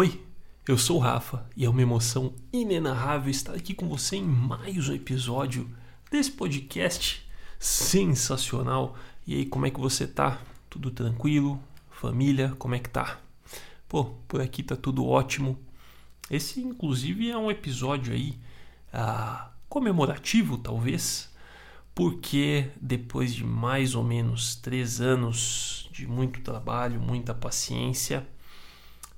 Oi, eu sou o Rafa e é uma emoção inenarrável estar aqui com você em mais um episódio desse podcast sensacional. E aí, como é que você tá? Tudo tranquilo? Família, como é que tá? Pô, por aqui tá tudo ótimo. Esse, inclusive, é um episódio aí ah, comemorativo, talvez, porque depois de mais ou menos três anos de muito trabalho, muita paciência,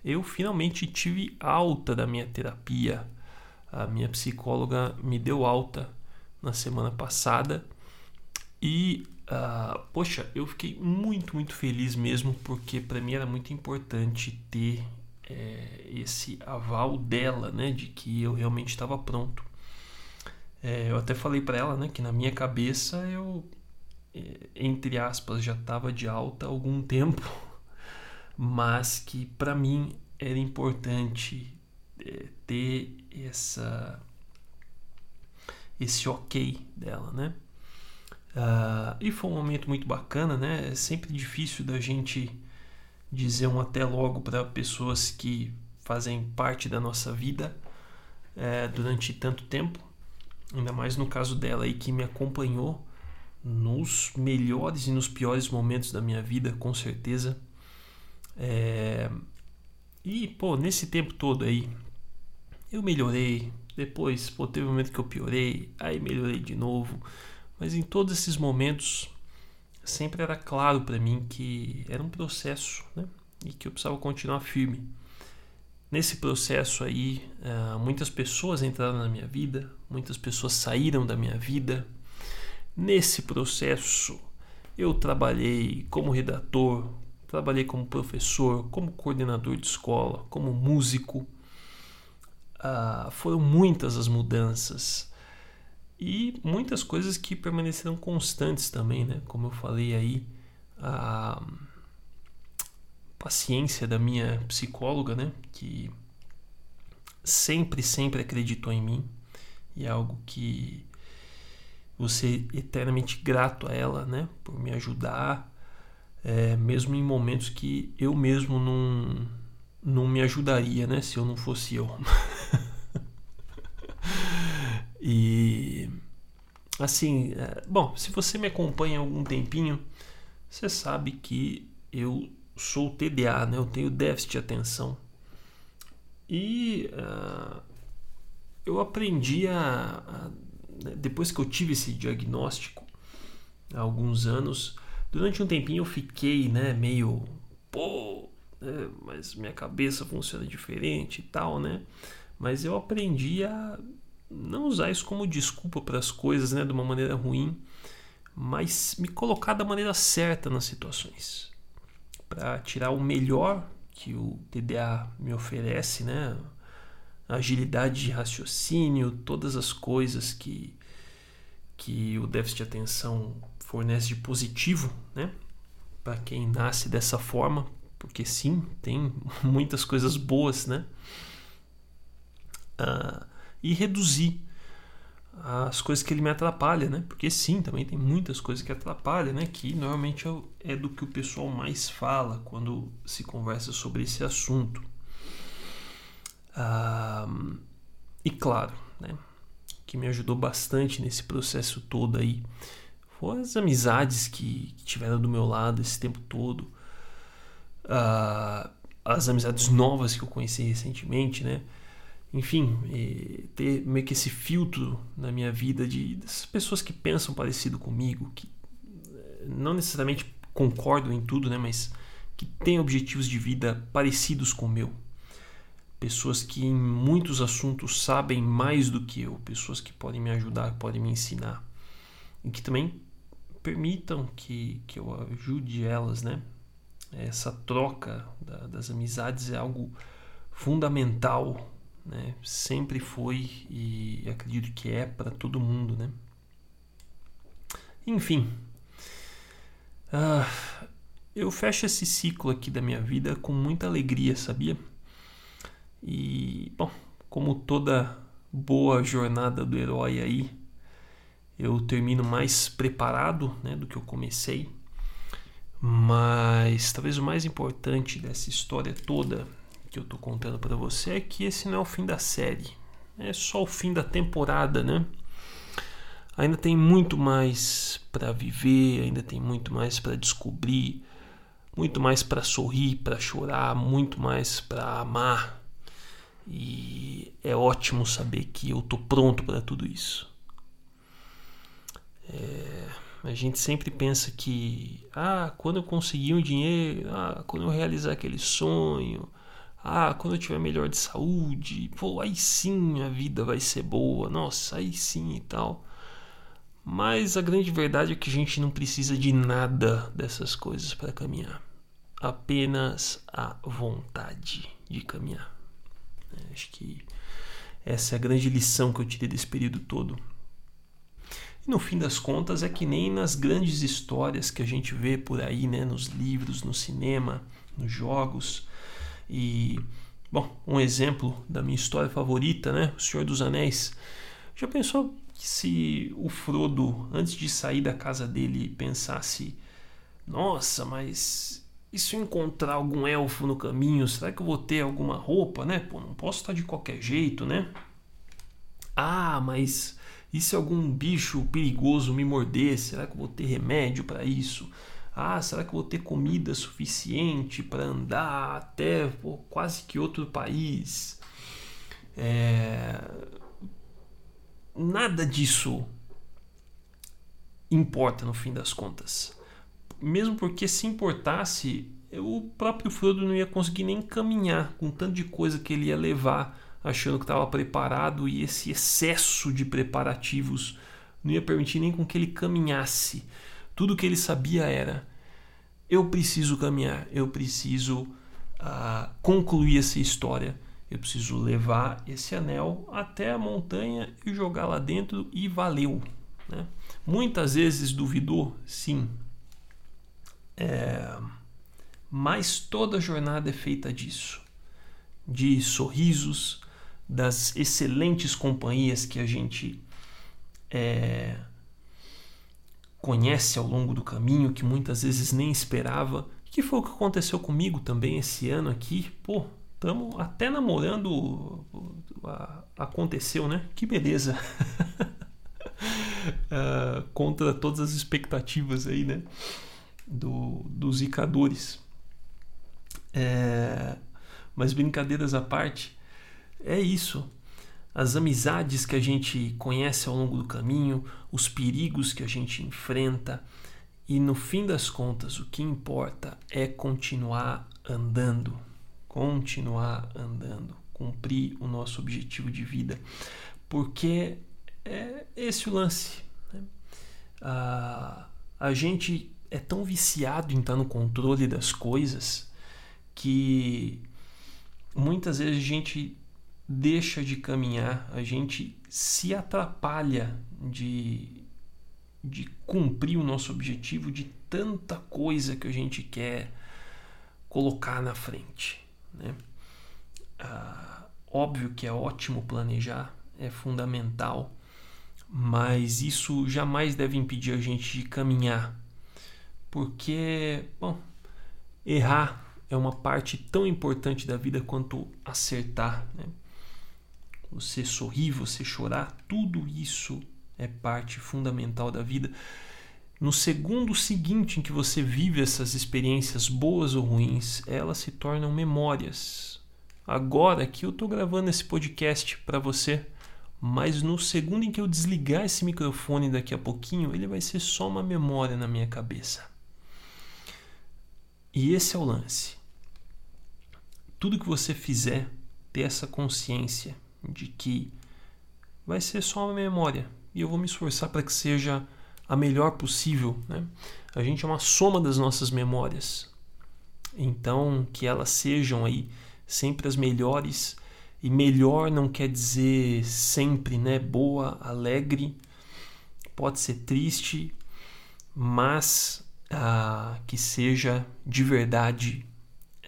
eu finalmente tive alta da minha terapia. A minha psicóloga me deu alta na semana passada e, uh, poxa, eu fiquei muito, muito feliz mesmo, porque para mim era muito importante ter é, esse aval dela, né, de que eu realmente estava pronto. É, eu até falei para ela, né, que na minha cabeça eu, é, entre aspas, já estava de alta há algum tempo mas que para mim era importante é, ter essa esse ok dela, né? Uh, e foi um momento muito bacana, né? É sempre difícil da gente dizer um até logo para pessoas que fazem parte da nossa vida é, durante tanto tempo, ainda mais no caso dela aí que me acompanhou nos melhores e nos piores momentos da minha vida, com certeza. É... E, pô, nesse tempo todo aí, eu melhorei. Depois, pô, teve um momento que eu piorei, aí melhorei de novo. Mas em todos esses momentos, sempre era claro para mim que era um processo, né? E que eu precisava continuar firme. Nesse processo aí, uh, muitas pessoas entraram na minha vida, muitas pessoas saíram da minha vida. Nesse processo, eu trabalhei como redator, Trabalhei como professor, como coordenador de escola, como músico. Ah, foram muitas as mudanças e muitas coisas que permaneceram constantes também, né? Como eu falei aí, a paciência da minha psicóloga, né? Que sempre, sempre acreditou em mim e é algo que ser eternamente grato a ela, né? Por me ajudar é, mesmo em momentos que eu mesmo não, não me ajudaria, né? Se eu não fosse eu. e assim, é, bom, se você me acompanha há algum tempinho, você sabe que eu sou TDA, né? Eu tenho déficit de atenção. E uh, eu aprendi a, a, depois que eu tive esse diagnóstico há alguns anos, Durante um tempinho eu fiquei, né, meio, pô, né, mas minha cabeça funciona diferente e tal, né? Mas eu aprendi a não usar isso como desculpa para as coisas, né, de uma maneira ruim, mas me colocar da maneira certa nas situações, para tirar o melhor que o TDA me oferece, né? agilidade de raciocínio, todas as coisas que que o déficit de atenção fornece de positivo, né? Para quem nasce dessa forma, porque sim, tem muitas coisas boas, né? Uh, e reduzir as coisas que ele me atrapalha, né? Porque sim, também tem muitas coisas que atrapalham, né? Que normalmente é, é do que o pessoal mais fala quando se conversa sobre esse assunto. Uh, e claro, né? Que me ajudou bastante nesse processo todo aí as amizades que, que tiveram do meu lado esse tempo todo. Uh, as amizades novas que eu conheci recentemente, né? Enfim, ter meio que esse filtro na minha vida de dessas pessoas que pensam parecido comigo, que eh, não necessariamente concordam em tudo, né? Mas que têm objetivos de vida parecidos com o meu. Pessoas que em muitos assuntos sabem mais do que eu, pessoas que podem me ajudar, podem me ensinar. E que também permitam que, que eu ajude elas, né? Essa troca da, das amizades é algo fundamental, né? Sempre foi e acredito que é para todo mundo, né? Enfim, uh, eu fecho esse ciclo aqui da minha vida com muita alegria, sabia? E, bom, como toda boa jornada do herói aí, eu termino mais preparado né, do que eu comecei. Mas talvez o mais importante dessa história toda que eu tô contando para você é que esse não é o fim da série, é só o fim da temporada, né? Ainda tem muito mais para viver, ainda tem muito mais para descobrir, muito mais para sorrir, para chorar, muito mais para amar. E é ótimo saber que eu tô pronto para tudo isso. É, a gente sempre pensa que, ah, quando eu conseguir um dinheiro, ah, quando eu realizar aquele sonho, ah, quando eu tiver melhor de saúde, pô, aí sim a vida vai ser boa, nossa, aí sim e tal. Mas a grande verdade é que a gente não precisa de nada dessas coisas para caminhar. Apenas a vontade de caminhar. É, acho que essa é a grande lição que eu tirei desse período todo. E no fim das contas é que nem nas grandes histórias que a gente vê por aí, né, nos livros, no cinema, nos jogos. E bom, um exemplo da minha história favorita, né, O Senhor dos Anéis. Já pensou que se o Frodo, antes de sair da casa dele, pensasse: Nossa, mas e se eu encontrar algum elfo no caminho? Será que eu vou ter alguma roupa, né? Pô, não posso estar de qualquer jeito, né? Ah, mas e se algum bicho perigoso me morder? Será que eu vou ter remédio para isso? Ah, será que eu vou ter comida suficiente para andar até pô, quase que outro país? É nada disso importa no fim das contas. Mesmo porque se importasse, o próprio Frodo não ia conseguir nem caminhar com tanto de coisa que ele ia levar, achando que estava preparado e esse excesso de preparativos não ia permitir nem com que ele caminhasse. Tudo que ele sabia era: eu preciso caminhar, eu preciso uh, concluir essa história eu preciso levar esse anel até a montanha e jogar lá dentro e valeu. Né? Muitas vezes duvidou, sim. É... Mas toda jornada é feita disso. De sorrisos, das excelentes companhias que a gente é... conhece ao longo do caminho, que muitas vezes nem esperava. Que foi o que aconteceu comigo também esse ano aqui. Pô, Estamos até namorando. Aconteceu, né? Que beleza. uh, contra todas as expectativas aí, né? Do, dos zicadores. É, mas brincadeiras à parte, é isso. As amizades que a gente conhece ao longo do caminho, os perigos que a gente enfrenta, e no fim das contas, o que importa é continuar andando continuar andando, cumprir o nosso objetivo de vida, porque é esse o lance. Né? A, a gente é tão viciado em estar no controle das coisas que muitas vezes a gente deixa de caminhar, a gente se atrapalha de, de cumprir o nosso objetivo de tanta coisa que a gente quer colocar na frente. Né? Ah, óbvio que é ótimo planejar, é fundamental, mas isso jamais deve impedir a gente de caminhar, porque, bom, errar é uma parte tão importante da vida quanto acertar. Né? Você sorrir, você chorar, tudo isso é parte fundamental da vida. No segundo seguinte em que você vive essas experiências boas ou ruins, elas se tornam memórias. Agora que eu estou gravando esse podcast para você, mas no segundo em que eu desligar esse microfone daqui a pouquinho, ele vai ser só uma memória na minha cabeça. E esse é o lance. Tudo que você fizer, ter essa consciência de que vai ser só uma memória. E eu vou me esforçar para que seja a melhor possível. Né? A gente é uma soma das nossas memórias. Então, que elas sejam aí sempre as melhores. E melhor não quer dizer sempre, né? Boa, alegre. Pode ser triste, mas ah, que seja de verdade,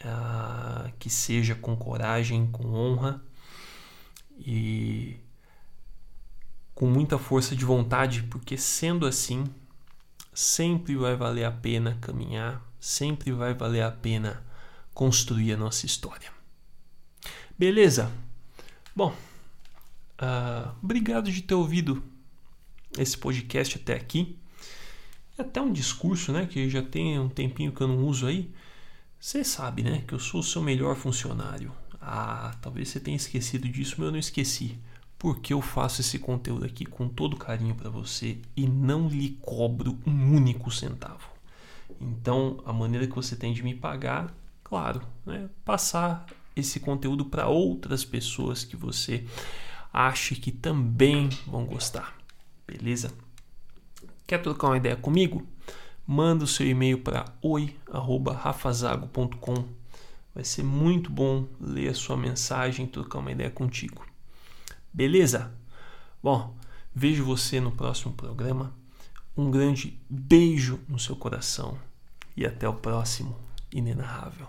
ah, que seja com coragem, com honra e com muita força de vontade, porque sendo assim, sempre vai valer a pena caminhar, sempre vai valer a pena construir a nossa história. Beleza? Bom, uh, obrigado de ter ouvido esse podcast até aqui. É até um discurso, né? Que já tem um tempinho que eu não uso aí. Você sabe, né? Que eu sou o seu melhor funcionário. Ah, talvez você tenha esquecido disso, mas eu não esqueci. Porque eu faço esse conteúdo aqui com todo carinho para você e não lhe cobro um único centavo. Então, a maneira que você tem de me pagar, claro, né? Passar esse conteúdo para outras pessoas que você acha que também vão gostar. Beleza? Quer trocar uma ideia comigo? Manda o seu e-mail para oi@rafazago.com. Vai ser muito bom ler a sua mensagem, trocar uma ideia contigo. Beleza? Bom, vejo você no próximo programa. Um grande beijo no seu coração e até o próximo inenarrável.